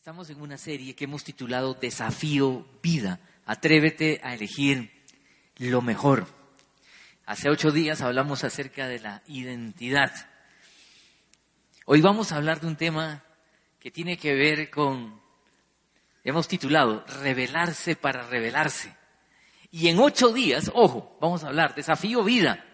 Estamos en una serie que hemos titulado Desafío Vida. Atrévete a elegir lo mejor. Hace ocho días hablamos acerca de la identidad. Hoy vamos a hablar de un tema que tiene que ver con, hemos titulado, revelarse para revelarse. Y en ocho días, ojo, vamos a hablar, desafío vida.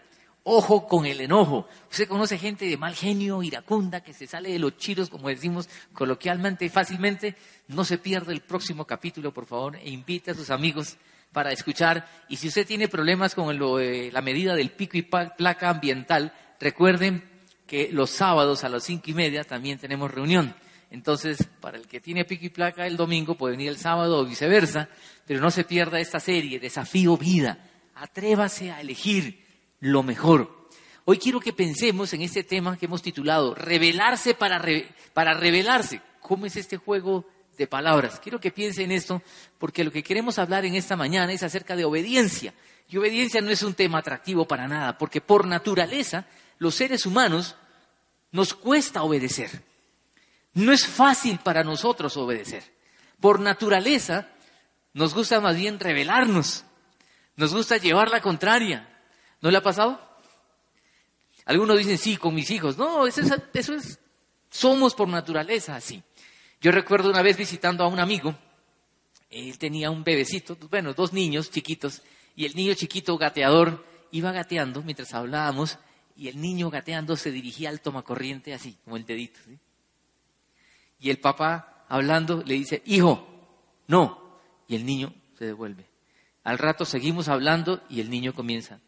Ojo con el enojo. Usted conoce gente de mal genio, iracunda, que se sale de los chiros, como decimos coloquialmente y fácilmente. No se pierda el próximo capítulo, por favor, e invite a sus amigos para escuchar. Y si usted tiene problemas con lo, eh, la medida del pico y placa ambiental, recuerden que los sábados a las cinco y media también tenemos reunión. Entonces, para el que tiene pico y placa el domingo, puede venir el sábado o viceversa, pero no se pierda esta serie, Desafío Vida. Atrévase a elegir lo mejor. Hoy quiero que pensemos en este tema que hemos titulado Revelarse para, para revelarse. ¿Cómo es este juego de palabras? Quiero que piense en esto porque lo que queremos hablar en esta mañana es acerca de obediencia. Y obediencia no es un tema atractivo para nada, porque por naturaleza los seres humanos nos cuesta obedecer. No es fácil para nosotros obedecer. Por naturaleza nos gusta más bien rebelarnos. Nos gusta llevar la contraria. ¿No le ha pasado? Algunos dicen, sí, con mis hijos. No, eso es, somos por naturaleza así. Yo recuerdo una vez visitando a un amigo, él tenía un bebecito, bueno, dos niños chiquitos, y el niño chiquito gateador iba gateando mientras hablábamos, y el niño gateando se dirigía al tomacorriente así, como el dedito. Y el papá, hablando, le dice, hijo, no. Y el niño se devuelve. Al rato seguimos hablando y el niño comienza.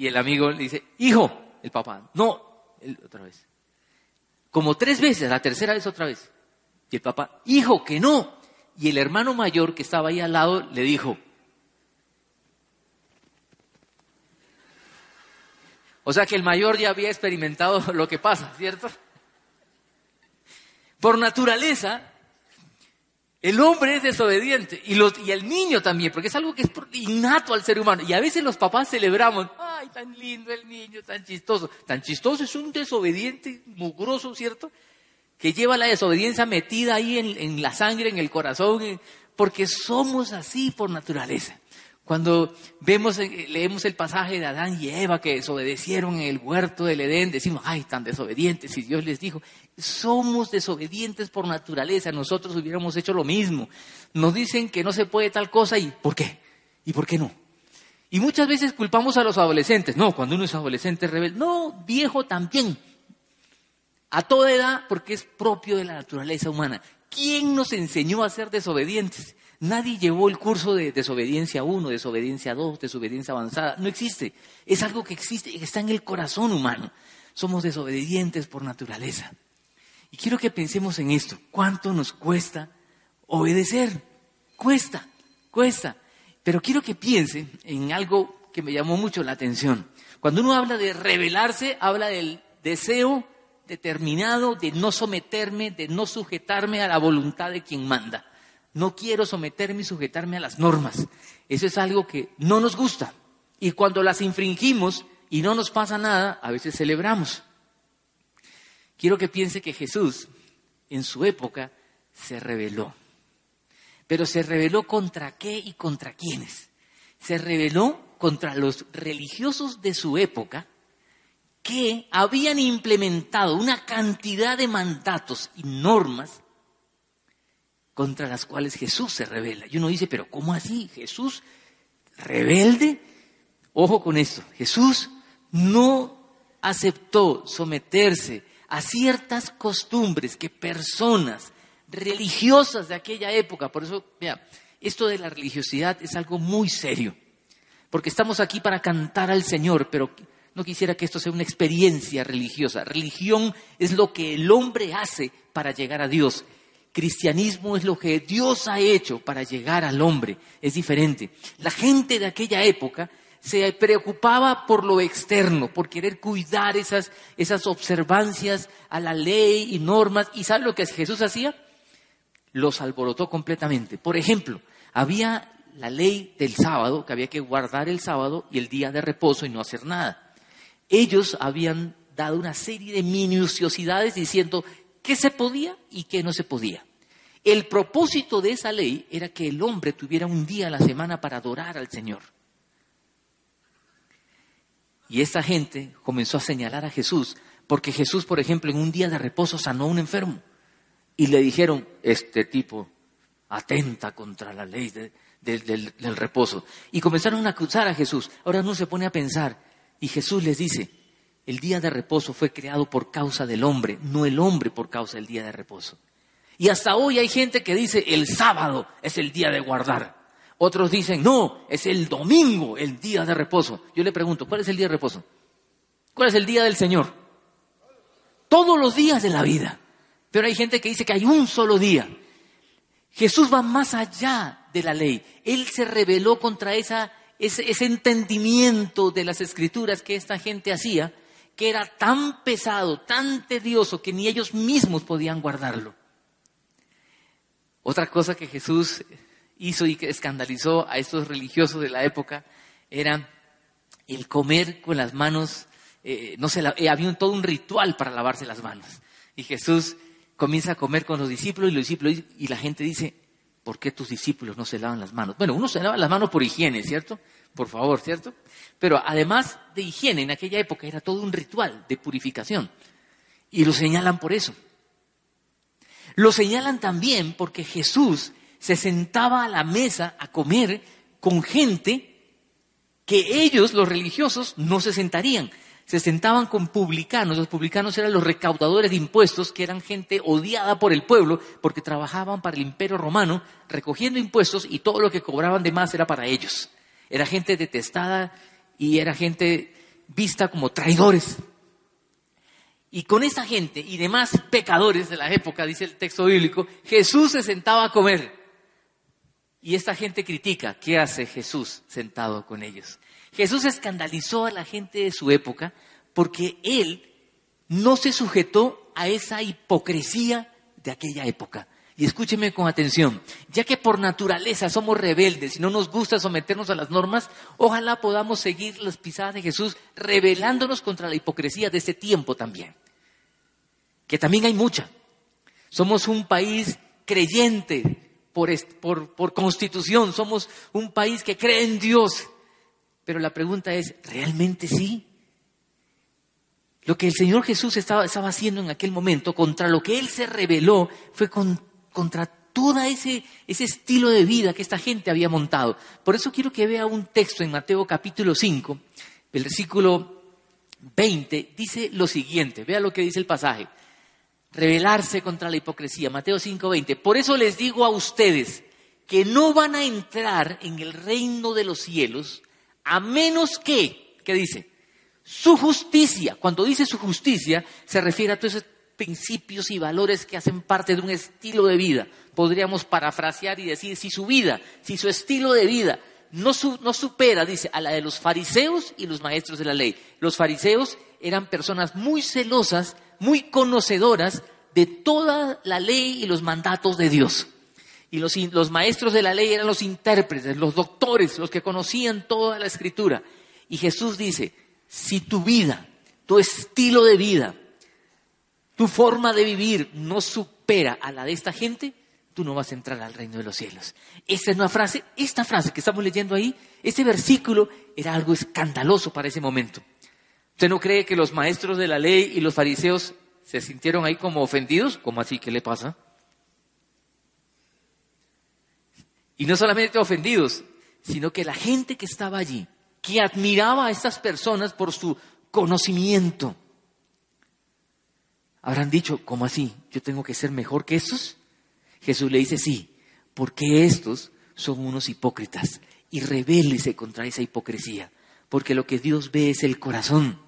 Y el amigo le dice, hijo, el papá, no, él otra vez. Como tres veces, la tercera vez otra vez. Y el papá, hijo, que no. Y el hermano mayor que estaba ahí al lado le dijo, o sea que el mayor ya había experimentado lo que pasa, ¿cierto? Por naturaleza, el hombre es desobediente y, y el niño también, porque es algo que es innato al ser humano. Y a veces los papás celebramos, ay, tan lindo el niño, tan chistoso. Tan chistoso es un desobediente mugroso, ¿cierto? Que lleva la desobediencia metida ahí en, la sangre, en el corazón, en- porque somos así por naturaleza. Cuando vemos, eh, leemos el pasaje de Adán y Eva que desobedecieron en el huerto del Edén, decimos, ay, tan desobedientes, y Dios les dijo, somos desobedientes por naturaleza, nosotros hubiéramos hecho lo mismo. Nos dicen que no se puede tal cosa y ¿por qué? ¿Y por qué no? Y muchas veces culpamos a los adolescentes. No, cuando uno es adolescente es rebelde. No, viejo también. A toda edad, porque es propio de la naturaleza humana. ¿Quién nos enseñó a ser desobedientes? Nadie llevó el curso de desobediencia 1, desobediencia 2, desobediencia avanzada. No existe. Es algo que existe y que está en el corazón humano. Somos desobedientes por naturaleza. Y quiero que pensemos en esto. ¿Cuánto nos cuesta obedecer? Cuesta, cuesta. Pero quiero que piensen en algo que me llamó mucho la atención. Cuando uno habla de rebelarse, habla del deseo determinado de no someterme, de no sujetarme a la voluntad de quien manda. No quiero someterme y sujetarme a las normas. Eso es algo que no nos gusta. Y cuando las infringimos y no nos pasa nada, a veces celebramos. Quiero que piense que Jesús, en su época, se rebeló. Pero se rebeló contra qué y contra quiénes. Se rebeló contra los religiosos de su época que habían implementado una cantidad de mandatos y normas contra las cuales Jesús se revela. Y uno dice, pero ¿cómo así? Jesús rebelde. Ojo con esto, Jesús no aceptó someterse a ciertas costumbres que personas religiosas de aquella época, por eso, vea, esto de la religiosidad es algo muy serio, porque estamos aquí para cantar al Señor, pero no quisiera que esto sea una experiencia religiosa. Religión es lo que el hombre hace para llegar a Dios. Cristianismo es lo que Dios ha hecho para llegar al hombre. Es diferente. La gente de aquella época se preocupaba por lo externo, por querer cuidar esas, esas observancias a la ley y normas. ¿Y sabe lo que Jesús hacía? Los alborotó completamente. Por ejemplo, había la ley del sábado, que había que guardar el sábado y el día de reposo y no hacer nada. Ellos habían dado una serie de minuciosidades diciendo qué se podía y qué no se podía. El propósito de esa ley era que el hombre tuviera un día a la semana para adorar al Señor. Y esta gente comenzó a señalar a Jesús, porque Jesús, por ejemplo, en un día de reposo sanó a un enfermo. Y le dijeron, este tipo atenta contra la ley del, del reposo. Y comenzaron a acusar a Jesús. Ahora uno se pone a pensar, y Jesús les dice, el día de reposo fue creado por causa del hombre, no el hombre por causa del día de reposo. Y hasta hoy hay gente que dice, el sábado es el día de guardar. Otros dicen, no, es el domingo, el día de reposo. Yo le pregunto, ¿cuál es el día de reposo? ¿Cuál es el día del Señor? Todos los días de la vida. Pero hay gente que dice que hay un solo día. Jesús va más allá de la ley. Él se rebeló contra esa, ese, entendimiento de las escrituras que esta gente hacía, que era tan pesado, tan tedioso, que ni ellos mismos podían guardarlo. Otra cosa que Jesús hizo y que escandalizó a estos religiosos de la época era el comer con las manos, eh, no se eh, había todo un ritual para lavarse las manos. Y Jesús comienza a comer con los discípulos y los discípulos y la gente dice, ¿por qué tus discípulos no se lavan las manos? Bueno, uno se lava las manos por higiene, ¿cierto? Por favor, ¿cierto? Pero además de higiene, en aquella época era todo un ritual de purificación. Y lo señalan por eso. Lo señalan también porque Jesús se sentaba a la mesa a comer con gente que ellos, los religiosos, no se sentarían. Se sentaban con publicanos. Los publicanos eran los recaudadores de impuestos, que eran gente odiada por el pueblo, porque trabajaban para el imperio romano, recogiendo impuestos y todo lo que cobraban de más era para ellos. Era gente detestada y era gente vista como traidores. Y con esa gente y demás pecadores de la época, dice el texto bíblico, Jesús se sentaba a comer. Y esta gente critica, ¿qué hace Jesús sentado con ellos? Jesús escandalizó a la gente de su época porque él no se sujetó a esa hipocresía de aquella época. Y escúcheme con atención, ya que por naturaleza somos rebeldes y no nos gusta someternos a las normas, ojalá podamos seguir las pisadas de Jesús rebelándonos contra la hipocresía de ese tiempo también, que también hay mucha. Somos un país creyente, por, constitución, somos un país que cree en Dios. Pero la pregunta es, ¿realmente sí? Lo que el Señor Jesús estaba, haciendo en aquel momento, contra lo que Él se rebeló, fue contra todo ese, ese estilo de vida que esta gente había montado. Por eso quiero que vea un texto en Mateo capítulo 5, versículo 20, dice lo siguiente, vea lo que dice el pasaje rebelarse contra la hipocresía. Mateo 5:20. Por eso les digo a ustedes que no van a entrar en el reino de los cielos a menos que, ¿qué dice? Su justicia. Cuando dice su justicia, se refiere a todos esos principios y valores que hacen parte de un estilo de vida. Podríamos parafrasear y decir, si su vida, si su estilo de vida no, no supera, dice, a la de los fariseos y los maestros de la ley. Los fariseos eran personas muy celosas muy conocedoras de toda la ley y los mandatos de Dios. Y los, maestros de la ley eran los intérpretes, los doctores, los que conocían toda la escritura. Y Jesús dice, si tu vida, tu estilo de vida, tu forma de vivir no supera a la de esta gente, tú no vas a entrar al reino de los cielos. Esta es una frase, esta frase que estamos leyendo ahí, este versículo era algo escandaloso para ese momento. ¿Usted no cree que los maestros de la ley y los fariseos se sintieron ahí como ofendidos? ¿Cómo así? ¿Qué le pasa? Y no solamente ofendidos, sino que la gente que estaba allí, que admiraba a estas personas por su conocimiento, habrán dicho, ¿cómo así? ¿Yo tengo que ser mejor que estos? Jesús le dice, sí, porque estos son unos hipócritas y rebélese contra esa hipocresía, porque lo que Dios ve es el corazón.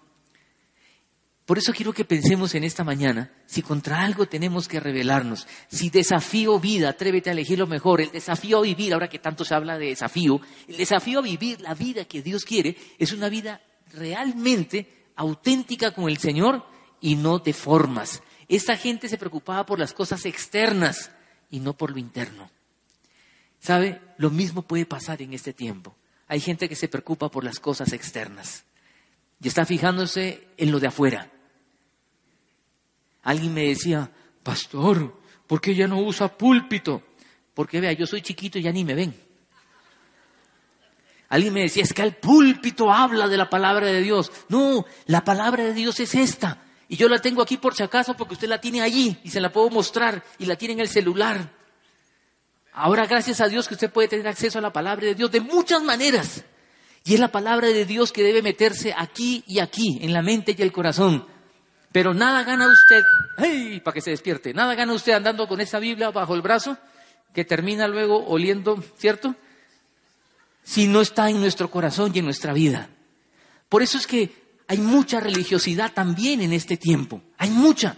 Por eso quiero que pensemos en esta mañana, si contra algo tenemos que rebelarnos, si desafío vida, atrévete a elegir lo mejor, el desafío a vivir, ahora que tanto se habla de desafío, el desafío a vivir la vida que Dios quiere es una vida realmente auténtica con el Señor y no de formas. Esta gente se preocupaba por las cosas externas y no por lo interno. ¿Sabe? Lo mismo puede pasar en este tiempo. Hay gente que se preocupa por las cosas externas y está fijándose en lo de afuera. Alguien me decía, pastor, ¿por qué ya no usa púlpito? Porque vea, yo soy chiquito y ya ni me ven. Alguien me decía, es que el púlpito habla de la palabra de Dios. No, la palabra de Dios es esta. Y yo la tengo aquí por si acaso porque usted la tiene allí y se la puedo mostrar y la tiene en el celular. Ahora, gracias a Dios que usted puede tener acceso a la palabra de Dios de muchas maneras. Y es la palabra de Dios que debe meterse aquí y aquí, en la mente y el corazón. Pero nada gana usted, ¡ay! para que se despierte, nada gana usted andando con esa Biblia bajo el brazo, que termina luego oliendo, ¿cierto? Si no está en nuestro corazón y en nuestra vida. Por eso es que hay mucha religiosidad también en este tiempo, hay mucha.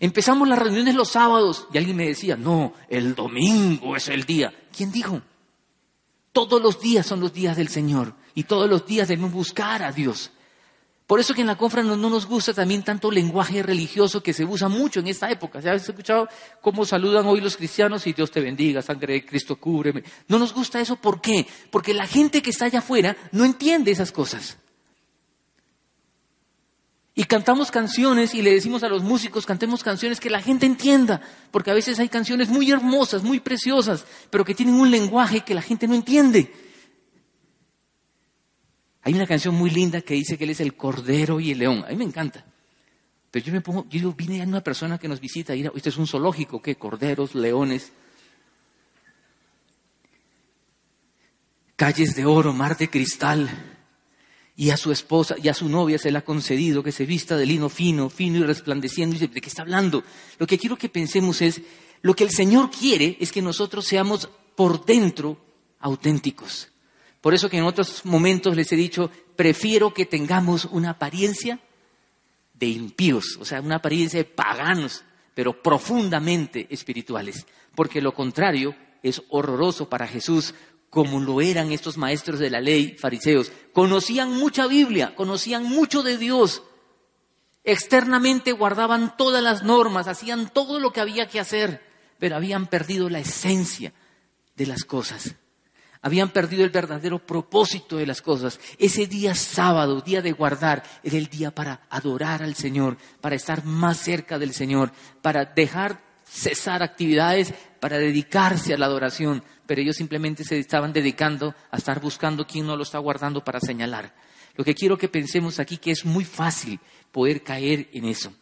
Empezamos las reuniones los sábados y alguien me decía, no, el domingo es el día. ¿Quién dijo? Todos los días son los días del Señor y todos los días debemos buscar a Dios. Por eso que en la confra no, nos gusta también tanto lenguaje religioso que se usa mucho en esta época. ¿Ya has escuchado cómo saludan hoy los cristianos y Dios te bendiga, sangre de Cristo cúbreme? No nos gusta eso, ¿por qué? Porque la gente que está allá afuera no entiende esas cosas. Y cantamos canciones y le decimos a los músicos, cantemos canciones que la gente entienda, porque a veces hay canciones muy hermosas, muy preciosas, pero que tienen un lenguaje que la gente no entiende. Hay una canción muy linda que dice que él es el cordero y el león. A mí me encanta. Pero yo me pongo, yo vine a una persona que nos visita, y este es un zoológico, ¿qué? Corderos, leones. Calles de oro, mar de cristal y a su esposa y a su novia se le ha concedido que se vista de lino fino, fino y resplandeciendo. ¿de qué está hablando? Lo que quiero que pensemos es, lo que el Señor quiere es que nosotros seamos por dentro auténticos. Por eso que en otros momentos les he dicho, prefiero que tengamos una apariencia de impíos, o sea, una apariencia de paganos, pero profundamente espirituales, porque lo contrario es horroroso para Jesús, como lo eran estos maestros de la ley, fariseos. Conocían mucha Biblia, conocían mucho de Dios. Externamente guardaban todas las normas, hacían todo lo que había que hacer, pero habían perdido la esencia de las cosas. Habían perdido el verdadero propósito de las cosas. Ese día sábado, día de guardar, era el día para adorar al Señor, para estar más cerca del Señor, para dejar cesar actividades para dedicarse a la adoración, pero ellos simplemente se estaban dedicando a estar buscando quién no lo está guardando para señalar. Lo que quiero que pensemos aquí que es muy fácil poder caer en eso.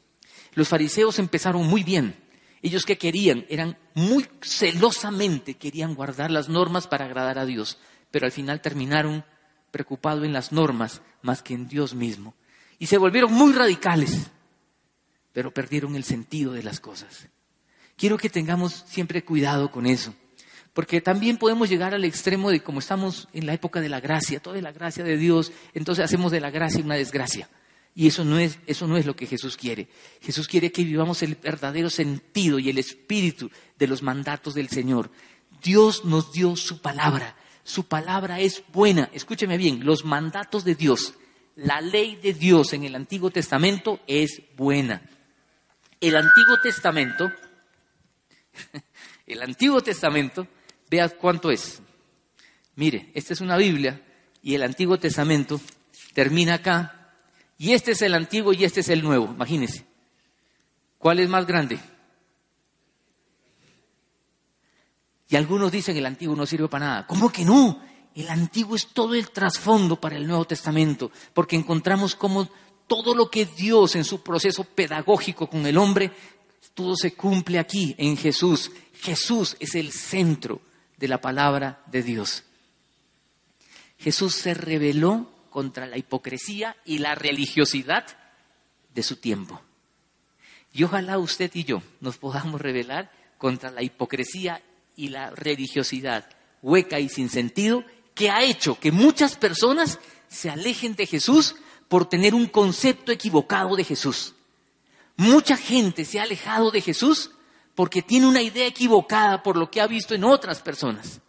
Los fariseos empezaron muy bien. Ellos que querían, eran muy celosamente, querían guardar las normas para agradar a Dios, pero al final terminaron preocupados en las normas más que en Dios mismo. Y se volvieron muy radicales, pero perdieron el sentido de las cosas. Quiero que tengamos siempre cuidado con eso, porque también podemos llegar al extremo de como estamos en la época de la gracia, toda la gracia de Dios, entonces hacemos de la gracia una desgracia. Y eso no es, eso no es lo que Jesús quiere. Jesús quiere que vivamos el verdadero sentido y el espíritu de los mandatos del Señor. Dios nos dio su palabra. Su palabra es buena. Escúcheme bien, los mandatos de Dios, la ley de Dios en el Antiguo Testamento es buena. El Antiguo Testamento el Antiguo Testamento, vea cuánto es. Mire, esta es una Biblia y el Antiguo Testamento termina acá. Y este es el Antiguo y este es el Nuevo, imagínense. ¿Cuál es más grande? Y algunos dicen el Antiguo no sirve para nada. ¿Cómo que no? El Antiguo es todo el trasfondo para el Nuevo Testamento, porque encontramos cómo todo lo que Dios en su proceso pedagógico con el hombre todo se cumple aquí, en Jesús. Jesús es el centro de la palabra de Dios. Jesús se rebeló contra la hipocresía y la religiosidad de su tiempo. Y ojalá usted y yo nos podamos rebelar contra la hipocresía y la religiosidad hueca y sin sentido que ha hecho que muchas personas se alejen de Jesús por tener un concepto equivocado de Jesús. Mucha gente se ha alejado de Jesús porque tiene una idea equivocada por lo que ha visto en otras personas.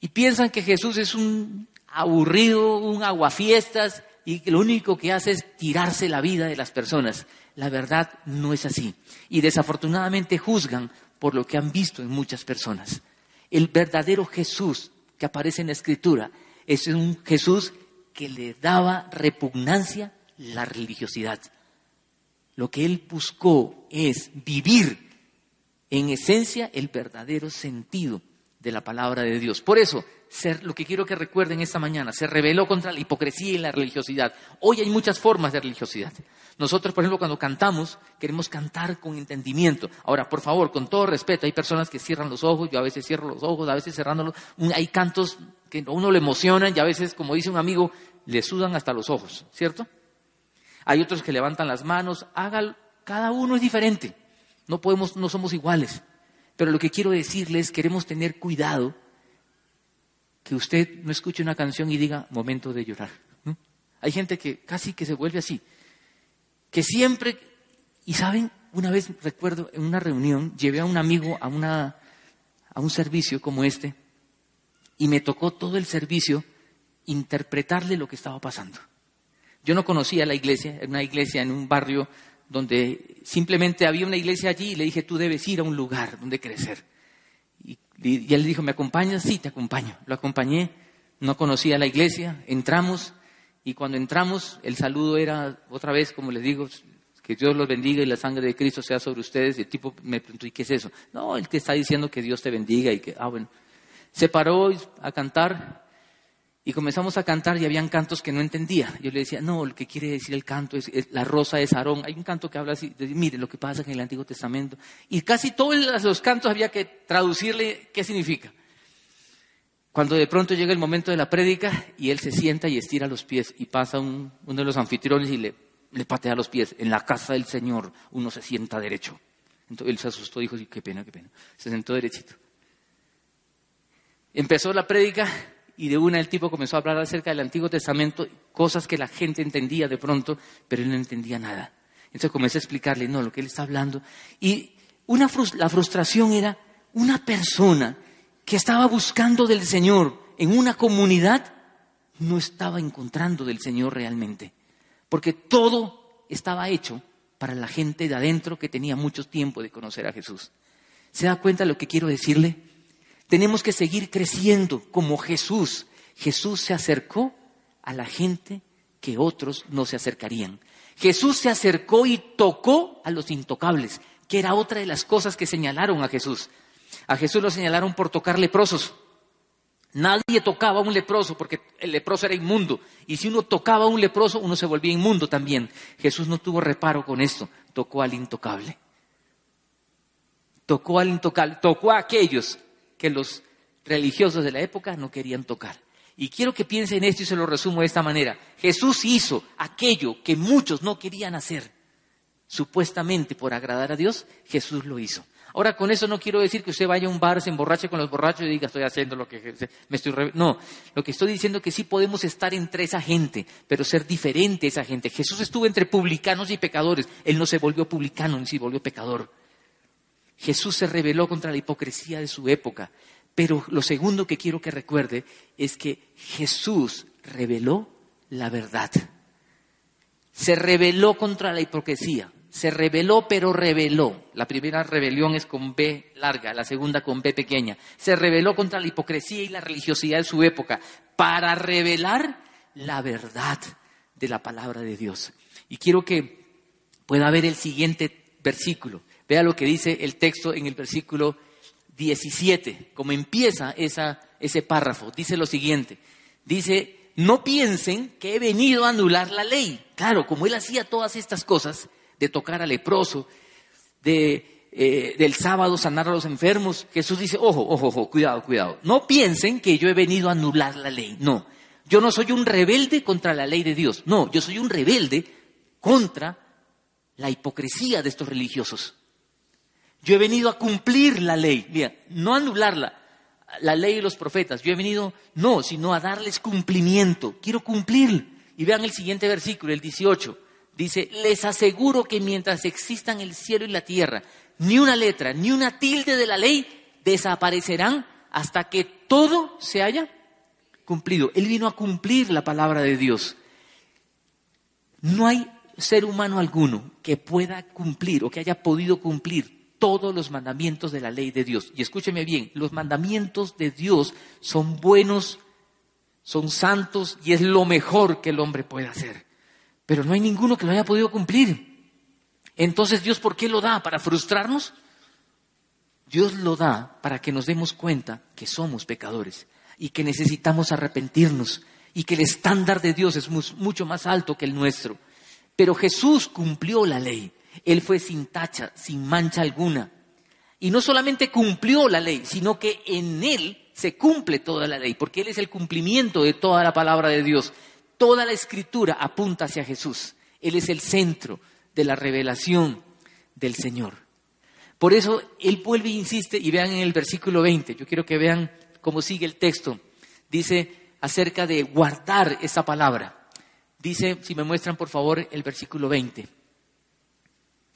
Y piensan que Jesús es un aburrido, un aguafiestas y lo único que hace es tirarse la vida de las personas. La verdad no es así. Y desafortunadamente juzgan por lo que han visto en muchas personas. El verdadero Jesús que aparece en la Escritura es un Jesús que le daba repugnancia la religiosidad. Lo que él buscó es vivir en esencia el verdadero sentido de la palabra de Dios. Por eso, lo que quiero que recuerden esta mañana, se rebeló contra la hipocresía y la religiosidad. Hoy hay muchas formas de religiosidad. Nosotros, por ejemplo, cuando cantamos, queremos cantar con entendimiento. Ahora, por favor, con todo respeto, hay personas que cierran los ojos, yo a veces cierro los ojos, a veces cerrándolos. Hay cantos que a uno le emocionan y a veces, como dice un amigo, le sudan hasta los ojos, ¿cierto? Hay otros que levantan las manos, haga, cada uno es diferente. No podemos, no somos iguales. Pero lo que quiero decirles, queremos tener cuidado que usted no escuche una canción y diga momento de llorar. Hay gente que casi que se vuelve así, que siempre, y saben, una vez recuerdo en una reunión, llevé a un amigo a, una, a un servicio como este, y me tocó todo el servicio interpretarle lo que estaba pasando. Yo no conocía la iglesia, era una iglesia en un barrio donde simplemente había una iglesia allí y le dije, tú debes ir a un lugar donde crecer. Y, y él dijo, ¿me acompañas? Sí, te acompaño. Lo acompañé, no conocía la iglesia, entramos y cuando entramos el saludo era otra vez, como les digo, que Dios los bendiga y la sangre de Cristo sea sobre ustedes. Y el tipo me preguntó, ¿y qué es eso? No, el que está diciendo que Dios te bendiga y que, ah, bueno. Se paró a cantar y comenzamos a cantar y habían cantos que no entendía. Yo le decía, no, lo que quiere decir el canto es, la rosa de Sarón. Hay un canto que habla así, de, mire lo que pasa en el Antiguo Testamento. Y casi todos los cantos había que traducirle qué significa. Cuando de pronto llega el momento de la prédica y él se sienta y estira los pies y pasa uno de los anfitriones y le, le patea los pies. En la casa del Señor uno se sienta derecho. Entonces él se asustó y dijo, qué pena, qué pena. Se sentó derechito. Empezó la prédica y de una el tipo comenzó a hablar acerca del Antiguo Testamento, cosas que la gente entendía de pronto, pero él no entendía nada. Entonces comencé a explicarle, no, lo que él está hablando. Y una, la frustración era una persona que estaba buscando del Señor en una comunidad, no estaba encontrando del Señor realmente, porque todo estaba hecho para la gente de adentro que tenía mucho tiempo de conocer a Jesús. ¿Se da cuenta de lo que quiero decirle? Tenemos que seguir creciendo como Jesús. Jesús se acercó a la gente que otros no se acercarían. Jesús se acercó y tocó a los intocables, que era otra de las cosas que señalaron a Jesús. A Jesús lo señalaron por tocar leprosos. Nadie tocaba a un leproso porque el leproso era inmundo. Y si uno tocaba a un leproso, uno se volvía inmundo también. Jesús no tuvo reparo con esto. Tocó al intocable. Tocó al intocable. Tocó a aquellos que los religiosos de la época no querían tocar. Y quiero que piensen esto y se lo resumo de esta manera. Jesús hizo aquello que muchos no querían hacer. Supuestamente por agradar a Dios, Jesús lo hizo. Ahora, con eso no quiero decir que usted vaya a un bar, se emborrache con los borrachos y diga, estoy haciendo lo que me estoy... No, lo que estoy diciendo es que sí podemos estar entre esa gente, pero ser diferente a esa gente. Jesús estuvo entre publicanos y pecadores. Él no se volvió publicano, ni se volvió pecador. Jesús se rebeló contra la hipocresía de su época. Pero lo segundo que quiero que recuerde es que Jesús reveló la verdad. Se rebeló contra la hipocresía. Se rebeló, pero reveló. La primera rebelión es con B larga, la segunda con B pequeña. Se rebeló contra la hipocresía y la religiosidad de su época para revelar la verdad de la palabra de Dios. Y quiero que pueda ver el siguiente versículo. Vea lo que dice el texto en el versículo 17, como empieza ese párrafo. Dice lo siguiente, dice, no piensen que he venido a anular la ley. Claro, como él hacía todas estas cosas, de tocar al leproso, eh, del sábado sanar a los enfermos, Jesús dice, ojo, ojo, ojo, cuidado, cuidado. No piensen que yo he venido a anular la ley. No, yo no soy un rebelde contra la ley de Dios. No, yo soy un rebelde contra la hipocresía de estos religiosos. Yo he venido a cumplir la ley, no anularla, la ley y los profetas. Yo he venido, no, sino a darles cumplimiento. Quiero cumplir. Y vean el siguiente versículo, el 18. Dice, les aseguro que mientras existan el cielo y la tierra, ni una letra, ni una tilde de la ley desaparecerán hasta que todo se haya cumplido. Él vino a cumplir la palabra de Dios. No hay ser humano alguno que pueda cumplir o que haya podido cumplir todos los mandamientos de la ley de Dios. Y escúcheme bien, los mandamientos de Dios son buenos, son santos y es lo mejor que el hombre puede hacer. Pero no hay ninguno que lo haya podido cumplir. Entonces, ¿Dios por qué lo da? ¿Para frustrarnos? Dios lo da para que nos demos cuenta que somos pecadores y que necesitamos arrepentirnos y que el estándar de Dios es mucho más alto que el nuestro. Pero Jesús cumplió la ley. Él fue sin tacha, sin mancha alguna. Y no solamente cumplió la ley, sino que en Él se cumple toda la ley, porque Él es el cumplimiento de toda la palabra de Dios. Toda la escritura apunta hacia Jesús. Él es el centro de la revelación del Señor. Por eso Él vuelve e insiste, y vean en el versículo 20, yo quiero que vean cómo sigue el texto. Dice acerca de guardar esa palabra. Dice, si me muestran por favor el versículo 20.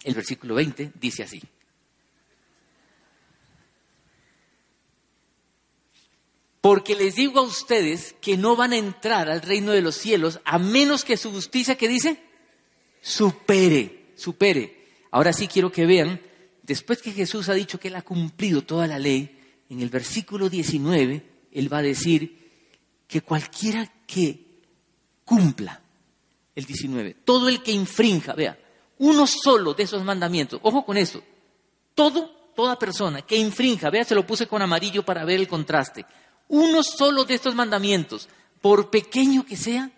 El versículo 20 dice así. Porque les digo a ustedes que no van a entrar al reino de los cielos a menos que su justicia, que dice? Supere, supere. Ahora sí quiero que vean, después que Jesús ha dicho que Él ha cumplido toda la ley, en el versículo 19, Él va a decir que cualquiera que cumpla, el 19, todo el que infrinja, vea, uno solo de esos mandamientos, ojo con esto, todo, toda persona que infrinja, vea, se lo puse con amarillo para ver el contraste, uno solo de estos mandamientos, por pequeño que sea,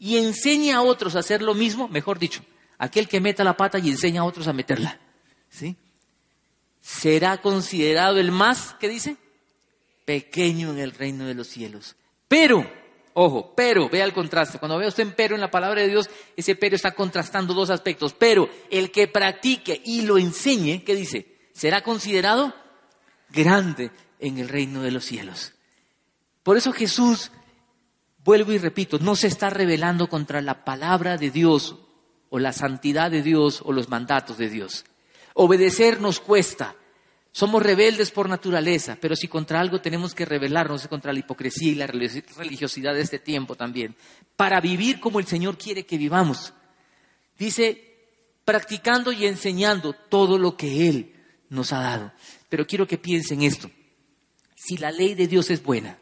y enseña a otros a hacer lo mismo, mejor dicho, aquel que meta la pata y enseña a otros a meterla, ¿sí? Será considerado el más, ¿qué dice? Pequeño en el reino de los cielos. Pero, ojo, pero, vea el contraste. Cuando vea usted en pero en la palabra de Dios, ese pero está contrastando dos aspectos. Pero el que practique y lo enseñe, ¿qué dice? Será considerado grande en el reino de los cielos. Por eso Jesús, vuelvo y repito, no se está rebelando contra la palabra de Dios o la santidad de Dios o los mandatos de Dios. Obedecer nos cuesta. Somos rebeldes por naturaleza, pero si contra algo tenemos que rebelarnos es contra la hipocresía y la religiosidad de este tiempo también, para vivir como el Señor quiere que vivamos. Dice, practicando y enseñando todo lo que Él nos ha dado. Pero quiero que piensen esto. Si la ley de Dios es buena,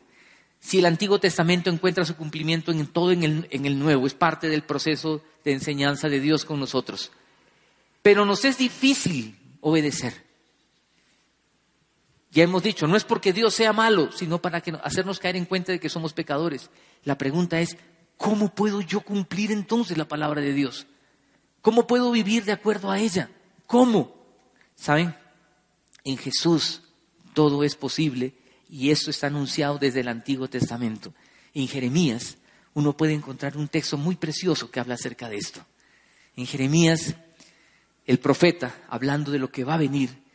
si el Antiguo Testamento encuentra su cumplimiento en todo en el, en el Nuevo, es parte del proceso de enseñanza de Dios con nosotros. Pero nos es difícil obedecer. Ya hemos dicho, no es porque Dios sea malo, sino para que hacernos caer en cuenta de que somos pecadores. La pregunta es, ¿cómo puedo yo cumplir entonces la palabra de Dios? ¿Cómo puedo vivir de acuerdo a ella? ¿Cómo? ¿Saben? En Jesús todo es posible y esto está anunciado desde el Antiguo Testamento. En Jeremías uno puede encontrar un texto muy precioso que habla acerca de esto. En Jeremías, el profeta, hablando de lo que va a venir,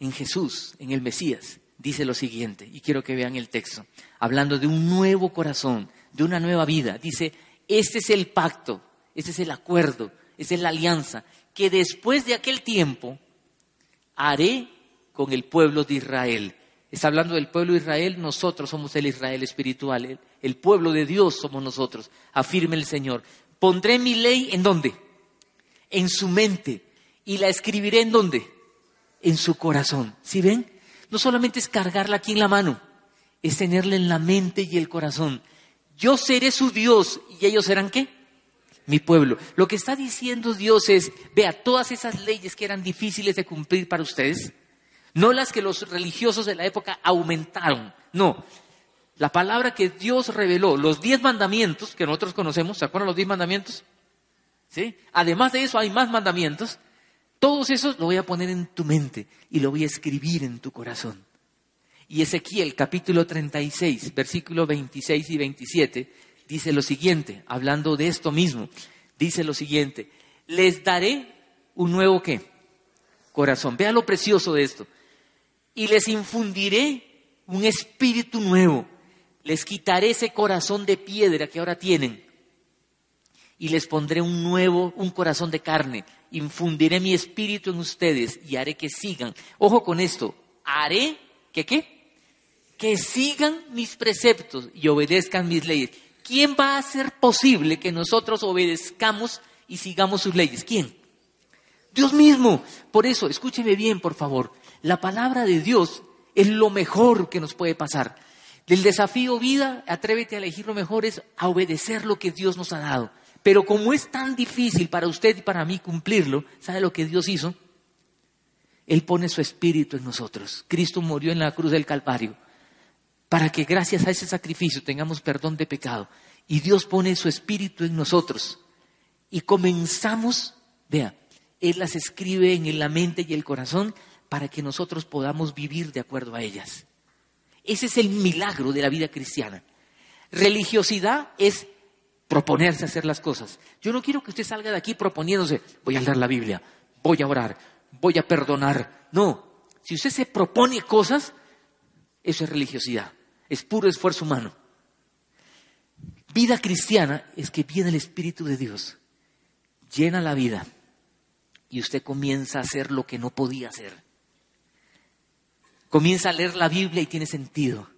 en Jesús, en el Mesías, dice lo siguiente, y quiero que vean el texto, hablando de un nuevo corazón, de una nueva vida, dice, este es el pacto, este es el acuerdo, esta es la alianza, que después de aquel tiempo haré con el pueblo de Israel. Está hablando del pueblo de Israel, nosotros somos el Israel espiritual, el, pueblo de Dios somos nosotros, afirme el Señor. Pondré mi ley en dónde? En su mente y la escribiré en dónde? En su corazón. ¿Sí ven? No solamente es cargarla aquí en la mano, es tenerla en la mente y el corazón. Yo seré su Dios y ellos serán qué? Mi pueblo. Lo que está diciendo Dios es, vea, todas esas leyes que eran difíciles de cumplir para ustedes, no las que los religiosos de la época aumentaron, no. La palabra que Dios reveló, los diez mandamientos que nosotros conocemos, ¿se acuerdan los diez mandamientos? ¿Sí? Además de eso hay más mandamientos. Todos esos lo voy a poner en tu mente y lo voy a escribir en tu corazón. Y Ezequiel capítulo 36, versículos 26 y 27, dice lo siguiente, hablando de esto mismo, dice lo siguiente, les daré un nuevo qué? Corazón. Vea lo precioso de esto y les infundiré un espíritu nuevo. Les quitaré ese corazón de piedra que ahora tienen y les pondré un nuevo, un corazón de carne. Infundiré mi espíritu en ustedes y haré que sigan. Ojo con esto. Haré que qué? Que sigan mis preceptos y obedezcan mis leyes. ¿Quién va a hacer posible que nosotros obedezcamos y sigamos sus leyes? ¿Quién? Dios mismo. Por eso, escúcheme bien, por favor. La palabra de Dios es lo mejor que nos puede pasar. El desafío vida, atrévete a elegir lo mejor, es a obedecer lo que Dios nos ha dado. Pero como es tan difícil para usted y para mí cumplirlo, ¿sabe lo que Dios hizo? Él pone su espíritu en nosotros. Cristo murió en la cruz del Calvario para que gracias a ese sacrificio tengamos perdón de pecado. Y Dios pone su espíritu en nosotros. Y comenzamos, vea, Él las escribe en la mente y el corazón para que nosotros podamos vivir de acuerdo a ellas. Ese es el milagro de la vida cristiana. Religiosidad es proponerse hacer las cosas. Yo no quiero que usted salga de aquí proponiéndose, voy a leer la Biblia, voy a orar, voy a perdonar. No, si usted se propone cosas, eso es religiosidad, es puro esfuerzo humano. Vida cristiana es que viene el Espíritu de Dios, llena la vida y usted comienza a hacer lo que no podía hacer. Comienza a leer la Biblia y tiene sentido.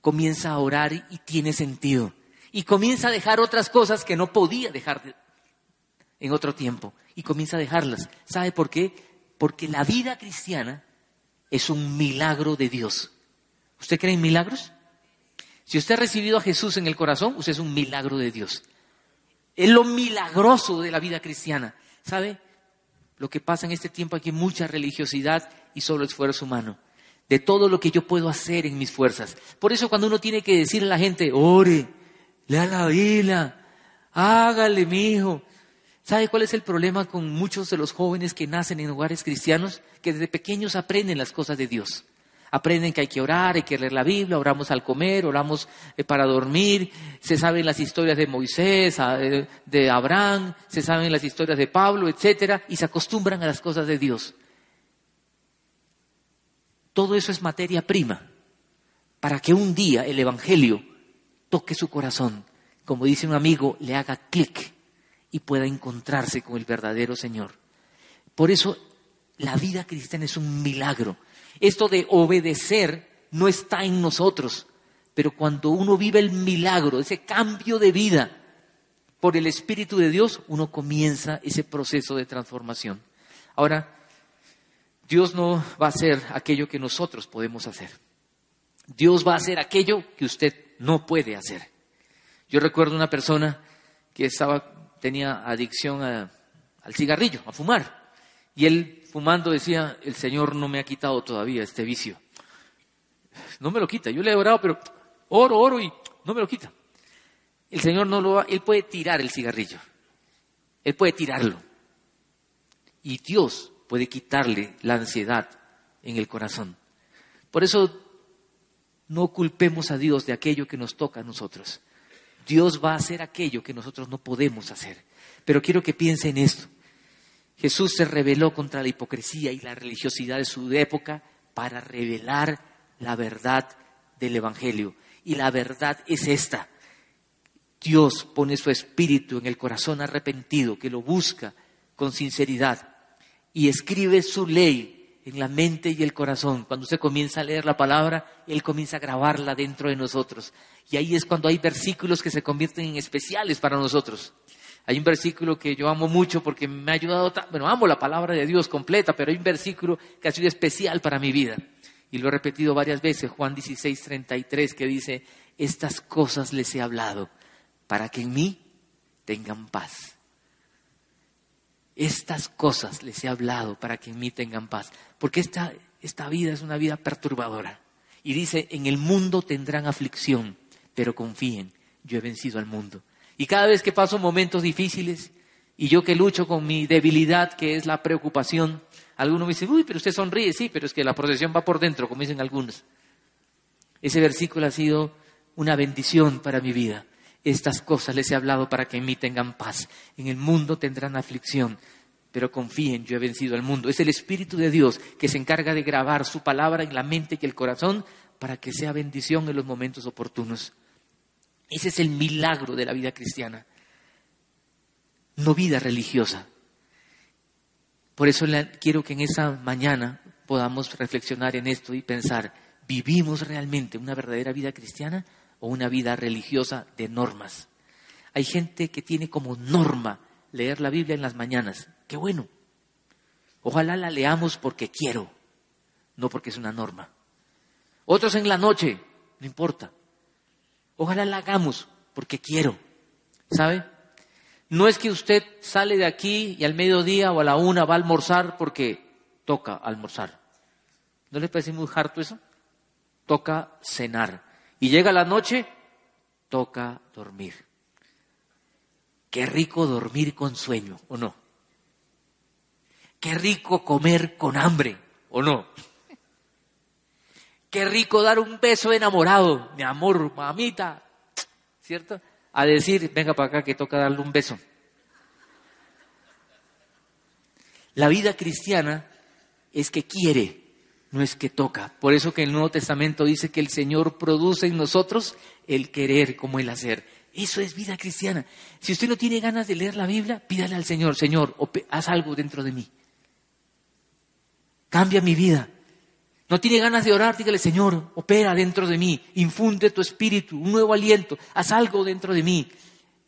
Comienza a orar y tiene sentido y comienza a dejar otras cosas que no podía dejar en otro tiempo y comienza a dejarlas. ¿Sabe por qué? Porque la vida cristiana es un milagro de Dios. ¿Usted cree en milagros? Si usted ha recibido a Jesús en el corazón, usted es un milagro de Dios. Es lo milagroso de la vida cristiana. ¿Sabe? Lo que pasa en este tiempo aquí, mucha religiosidad y solo esfuerzo humano. De todo lo que yo puedo hacer en mis fuerzas. Por eso cuando uno tiene que decirle a la gente, ore, lea la Biblia, hágale, mi hijo. ¿Sabe cuál es el problema con muchos de los jóvenes que nacen en hogares cristianos? Que desde pequeños aprenden las cosas de Dios. Aprenden que hay que orar, hay que leer la Biblia, oramos al comer, oramos eh, para dormir, se saben las historias de Moisés, de Abraham, se saben las historias de Pablo, etcétera, y se acostumbran a las cosas de Dios. Todo eso es materia prima para que un día el Evangelio toque su corazón, como dice un amigo, le haga clic y pueda encontrarse con el verdadero Señor. Por eso la vida cristiana es un milagro. Esto de obedecer no está en nosotros, pero cuando uno vive el milagro, ese cambio de vida por el Espíritu de Dios, uno comienza ese proceso de transformación. Ahora, Dios no va a hacer aquello que nosotros podemos hacer. Dios va a hacer aquello que usted no puede hacer. Yo recuerdo una persona que estaba, tenía adicción al cigarrillo, a fumar. Y él fumando decía, el Señor no me ha quitado todavía este vicio. No me lo quita. Yo le he orado, pero oro, oro y no me lo quita. El Señor no lo va, Él puede tirar el cigarrillo. Él puede tirarlo. Y Dios puede quitarle la ansiedad en el corazón. Por eso no culpemos a Dios de aquello que nos toca a nosotros. Dios va a hacer aquello que nosotros no podemos hacer. Pero quiero que piensen en esto. Jesús se rebeló contra la hipocresía y la religiosidad de su época para revelar la verdad del Evangelio. Y la verdad es esta. Dios pone su espíritu en el corazón arrepentido que lo busca con sinceridad y escribe su ley en la mente y el corazón. Cuando usted comienza a leer la palabra, Él comienza a grabarla dentro de nosotros. Y ahí es cuando hay versículos que se convierten en especiales para nosotros. Hay un versículo que yo amo mucho porque me ha ayudado, bueno, amo la palabra de Dios completa, pero hay un versículo que ha sido especial para mi vida. Y lo he repetido varias veces, Juan 16, 33, que dice, estas cosas les he hablado para que en mí tengan paz. Estas cosas les he hablado para que en mí tengan paz. Porque esta, esta vida es una vida perturbadora. Y dice, en el mundo tendrán aflicción, pero confíen, yo he vencido al mundo. Y cada vez que paso momentos difíciles y yo que lucho con mi debilidad, que es la preocupación, algunos me dicen, uy, pero usted sonríe, sí, pero es que la procesión va por dentro, como dicen algunos. Ese versículo ha sido una bendición para mi vida. Estas cosas les he hablado para que en mí tengan paz. En el mundo tendrán aflicción, pero confíen, yo he vencido al mundo. Es el Espíritu de Dios que se encarga de grabar su palabra en la mente y el corazón para que sea bendición en los momentos oportunos. Ese es el milagro de la vida cristiana, no vida religiosa. Por eso quiero que en esa mañana podamos reflexionar en esto y pensar, ¿vivimos realmente una verdadera vida cristiana o una vida religiosa de normas? Hay gente que tiene como norma leer la Biblia en las mañanas. Qué bueno. Ojalá la leamos porque quiero, no porque es una norma. Otros en la noche, no importa. Ojalá la hagamos porque quiero. ¿Sabe? No es que usted sale de aquí y al mediodía o a la una va a almorzar porque toca almorzar. ¿No le parece muy harto eso? Toca cenar. Y llega la noche, toca dormir. Qué rico dormir con sueño, ¿o no? Qué rico comer con hambre, ¿o no? Qué rico dar un beso enamorado, mi amor, mamita, ¿cierto? A decir, venga para acá que toca darle un beso. La vida cristiana es que quiere, no es que toca. Por eso que el Nuevo Testamento dice que el Señor produce en nosotros el querer como el hacer. Eso es vida cristiana. Si usted no tiene ganas de leer la Biblia, pídale al Señor, Señor, haz algo dentro de mí. Cambia mi vida. No tiene ganas de orar, dígale, Señor, opera dentro de mí, infunde tu espíritu, un nuevo aliento, haz algo dentro de mí.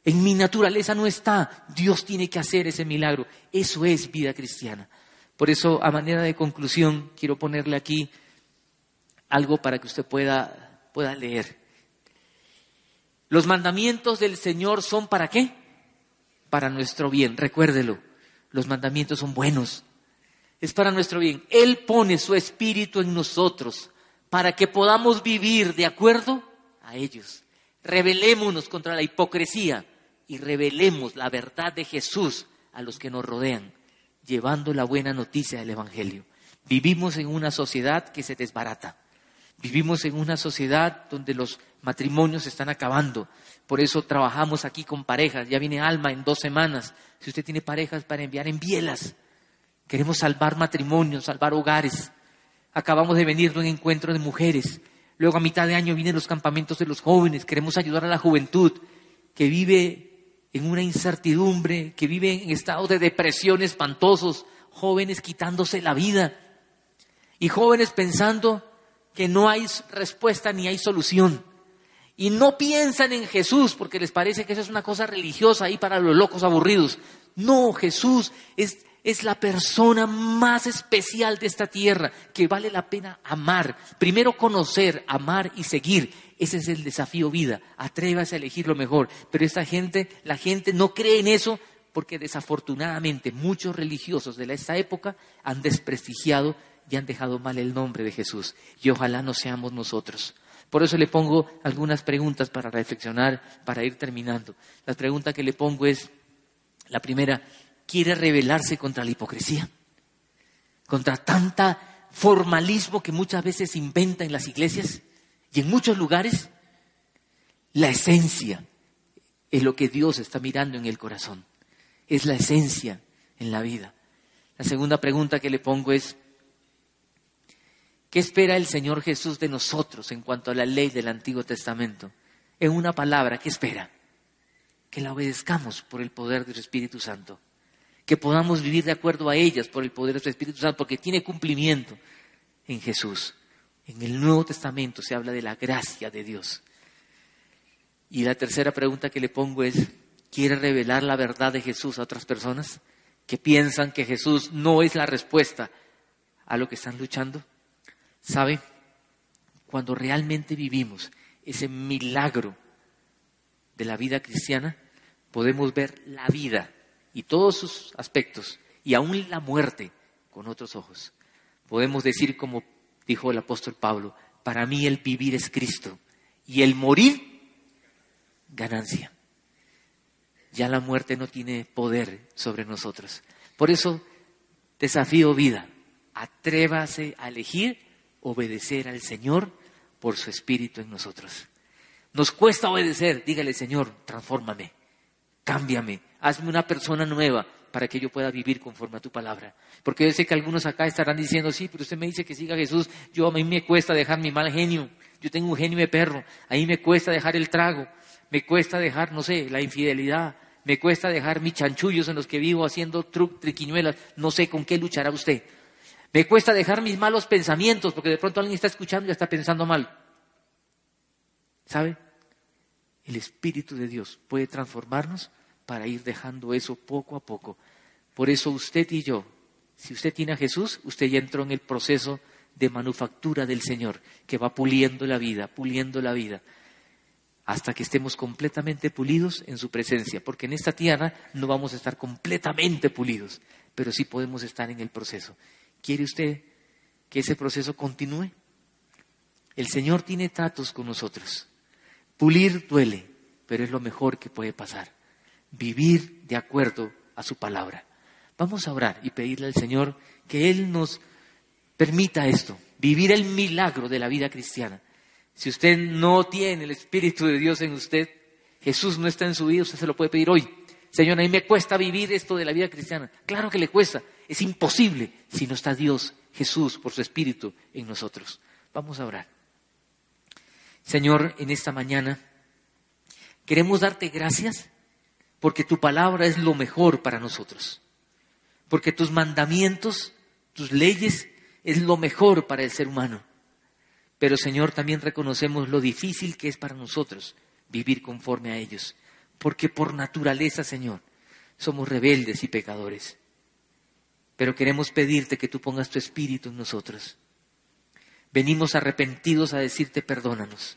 En mi naturaleza no está, Dios tiene que hacer ese milagro. Eso es vida cristiana. Por eso, a manera de conclusión, quiero ponerle aquí algo para que usted pueda, pueda leer. Los mandamientos del Señor son para qué? Para nuestro bien, recuérdelo. Los mandamientos son buenos, es para nuestro bien. Él pone su espíritu en nosotros para que podamos vivir de acuerdo a ellos. Revelémonos contra la hipocresía y revelemos la verdad de Jesús a los que nos rodean, llevando la buena noticia del Evangelio. Vivimos en una sociedad que se desbarata. Vivimos en una sociedad donde los matrimonios se están acabando. Por eso trabajamos aquí con parejas. Ya viene Alma en dos semanas. Si usted tiene parejas para enviar, envíelas Queremos salvar matrimonios, salvar hogares. Acabamos de venir de un encuentro de mujeres. Luego a mitad de año vienen los campamentos de los jóvenes. Queremos ayudar a la juventud que vive en una incertidumbre, que vive en estados de depresión espantosos, jóvenes quitándose la vida y jóvenes pensando que no hay respuesta ni hay solución. Y no piensan en Jesús porque les parece que eso es una cosa religiosa ahí para los locos aburridos. No, Jesús es es la persona más especial de esta tierra que vale la pena amar. Primero conocer, amar y seguir. Ese es el desafío vida. Atrévase a elegir lo mejor. Pero esta gente, la gente no cree en eso porque desafortunadamente muchos religiosos de esta época han desprestigiado y han dejado mal el nombre de Jesús. Y ojalá no seamos nosotros. Por eso le pongo algunas preguntas para reflexionar, para ir terminando. La pregunta que le pongo es, la primera, quiere rebelarse contra la hipocresía, contra tanta formalismo que muchas veces inventa en las iglesias y en muchos lugares. La esencia es lo que Dios está mirando en el corazón, es la esencia en la vida. La segunda pregunta que le pongo es, ¿qué espera el Señor Jesús de nosotros en cuanto a la ley del Antiguo Testamento? En una palabra, ¿qué espera? Que la obedezcamos por el poder del Espíritu Santo que podamos vivir de acuerdo a ellas por el poder de su Espíritu Santo, porque tiene cumplimiento en Jesús. En el Nuevo Testamento se habla de la gracia de Dios. Y la tercera pregunta que le pongo es, ¿quiere revelar la verdad de Jesús a otras personas que piensan que Jesús no es la respuesta a lo que están luchando? ¿Sabe? Cuando realmente vivimos ese milagro de la vida cristiana, podemos ver la vida y todos sus aspectos, y aún la muerte, con otros ojos. Podemos decir, como dijo el apóstol Pablo, para mí el vivir es Cristo y el morir, ganancia. Ya la muerte no tiene poder sobre nosotros. Por eso, desafío vida, atrévase a elegir obedecer al Señor por su Espíritu en nosotros. Nos cuesta obedecer, dígale Señor, transfórmame, cámbiame, hazme una persona nueva, para que yo pueda vivir conforme a tu palabra. Porque yo sé que algunos acá estarán diciendo, sí, pero usted me dice que siga Jesús, yo a mí me cuesta dejar mi mal genio, yo tengo un genio de perro, a mí me cuesta dejar el trago, me cuesta dejar, no sé, la infidelidad, me cuesta dejar mis chanchullos en los que vivo haciendo truc, triquiñuelas, no sé con qué luchará usted. Me cuesta dejar mis malos pensamientos, porque de pronto alguien está escuchando y está pensando mal. ¿Sabe? El Espíritu de Dios puede transformarnos para ir dejando eso poco a poco. Por eso usted y yo, si usted tiene a Jesús, usted ya entró en el proceso de manufactura del Señor, que va puliendo la vida, puliendo la vida, hasta que estemos completamente pulidos en su presencia, porque en esta tierra no vamos a estar completamente pulidos, pero sí podemos estar en el proceso. ¿Quiere usted que ese proceso continúe? El Señor tiene tratos con nosotros. Pulir duele, pero es lo mejor que puede pasar. Vivir de acuerdo a su palabra. Vamos a orar y pedirle al Señor que Él nos permita esto, vivir el milagro de la vida cristiana. Si usted no tiene el Espíritu de Dios en usted, Jesús no está en su vida, usted se lo puede pedir hoy. Señor, a mí me cuesta vivir esto de la vida cristiana. Claro que le cuesta. Es imposible si no está Dios, Jesús, por su Espíritu en nosotros. Vamos a orar. Señor, en esta mañana queremos darte gracias porque tu palabra es lo mejor para nosotros. Porque tus mandamientos, tus leyes, es lo mejor para el ser humano. Pero Señor, también reconocemos lo difícil que es para nosotros vivir conforme a ellos. Porque por naturaleza, Señor, somos rebeldes y pecadores. Pero queremos pedirte que tú pongas tu espíritu en nosotros. Venimos arrepentidos a decirte perdónanos.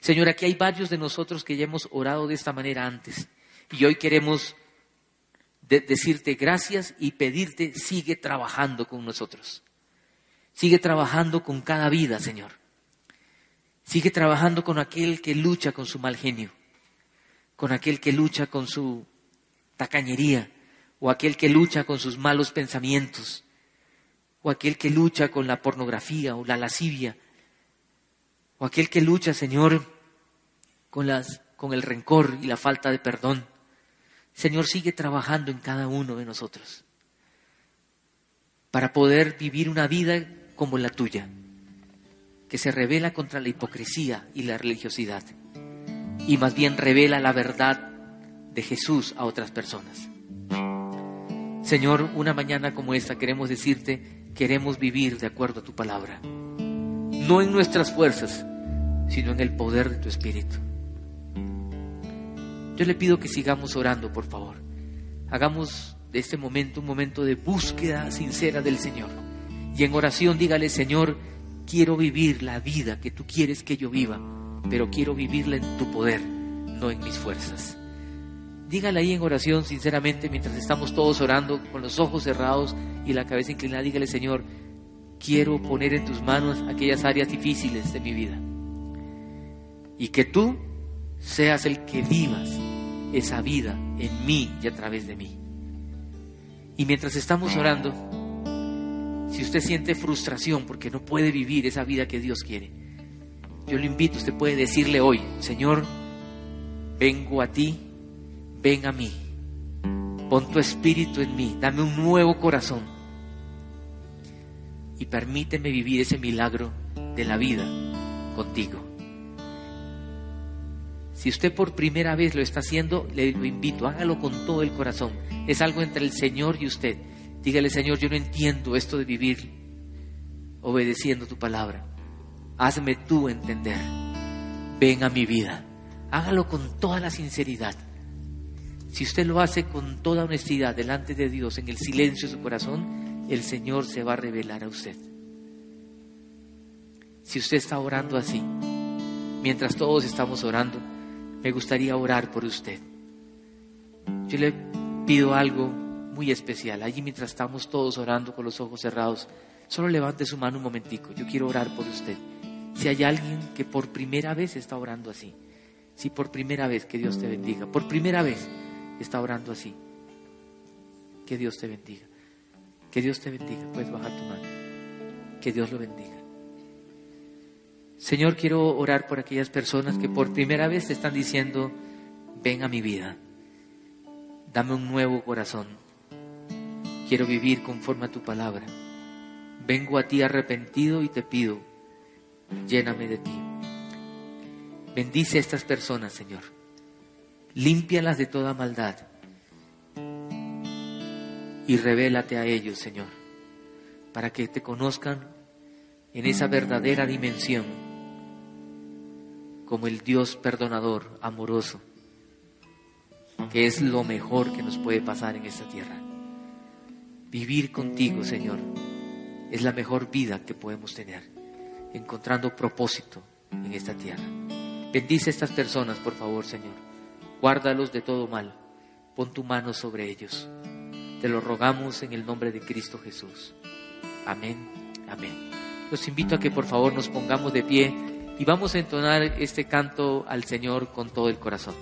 Señor, aquí hay varios de nosotros que ya hemos orado de esta manera antes. Y hoy queremos decirte gracias y pedirte, sigue trabajando con nosotros. Sigue trabajando con cada vida, Señor. Sigue trabajando con aquel que lucha con su mal genio, con aquel que lucha con su tacañería, o aquel que lucha con sus malos pensamientos, o aquel que lucha con la pornografía o la lascivia, o aquel que lucha, Señor, con, las, con el rencor y la falta de perdón. Señor, sigue trabajando en cada uno de nosotros para poder vivir una vida como la tuya, que se revela contra la hipocresía y la religiosidad, y más bien revela la verdad de Jesús a otras personas. Señor, una mañana como esta queremos decirte, queremos vivir de acuerdo a tu palabra, no en nuestras fuerzas, sino en el poder de tu Espíritu. Yo le pido que sigamos orando, por favor. Hagamos de este momento un momento de búsqueda sincera del Señor y en oración dígale, Señor, quiero vivir la vida que tú quieres que yo viva, pero quiero vivirla en tu poder, no en mis fuerzas. Dígale ahí en oración, sinceramente, mientras estamos todos orando, con los ojos cerrados y la cabeza inclinada, dígale, Señor, quiero poner en tus manos aquellas áreas difíciles de mi vida. Y que tú seas el que vivas esa vida en mí y a través de mí. Y mientras estamos orando, si usted siente frustración porque no puede vivir esa vida que Dios quiere, yo le invito, usted puede decirle hoy, Señor, vengo a ti, ven a mí, pon tu espíritu en mí, dame un nuevo corazón y permíteme vivir ese milagro de la vida contigo. Si usted por primera vez lo está haciendo, le invito, hágalo con todo el corazón. Es algo entre el Señor y usted. Dígale, Señor, yo no entiendo esto de vivir obedeciendo tu palabra. Hazme tú entender. Ven a mi vida. Hágalo con toda la sinceridad. Si usted lo hace con toda honestidad delante de Dios, en el silencio de su corazón, el Señor se va a revelar a usted. Si usted está orando así, mientras todos estamos orando, me gustaría orar por usted. Yo le pido algo muy especial. Allí mientras estamos todos orando con los ojos cerrados, solo levante su mano un momentico. Yo quiero orar por usted. Si hay alguien que por primera vez está orando así, si por primera vez, que Dios te bendiga, por primera vez está orando así, que Dios te bendiga. Que Dios te bendiga. Puedes bajar tu mano. Que Dios lo bendiga. Señor, quiero orar por aquellas personas que por primera vez te están diciendo, ven a mi vida, dame un nuevo corazón, quiero vivir conforme a tu palabra. Vengo a ti arrepentido y te pido, lléname de ti. Bendice a estas personas, Señor. Límpialas de toda maldad. Y revélate a ellos, Señor, para que te conozcan en esa verdadera dimensión como el Dios perdonador, amoroso, que es lo mejor que nos puede pasar en esta tierra. Vivir contigo, Señor, es la mejor vida que podemos tener, encontrando propósito en esta tierra. Bendice a estas personas, por favor, Señor. Guárdalos de todo mal. Pon tu mano sobre ellos. Te lo rogamos en el nombre de Cristo Jesús. Amén, amén. Los invito a que por favor nos pongamos de pie y vamos a entonar este canto al Señor con todo el corazón.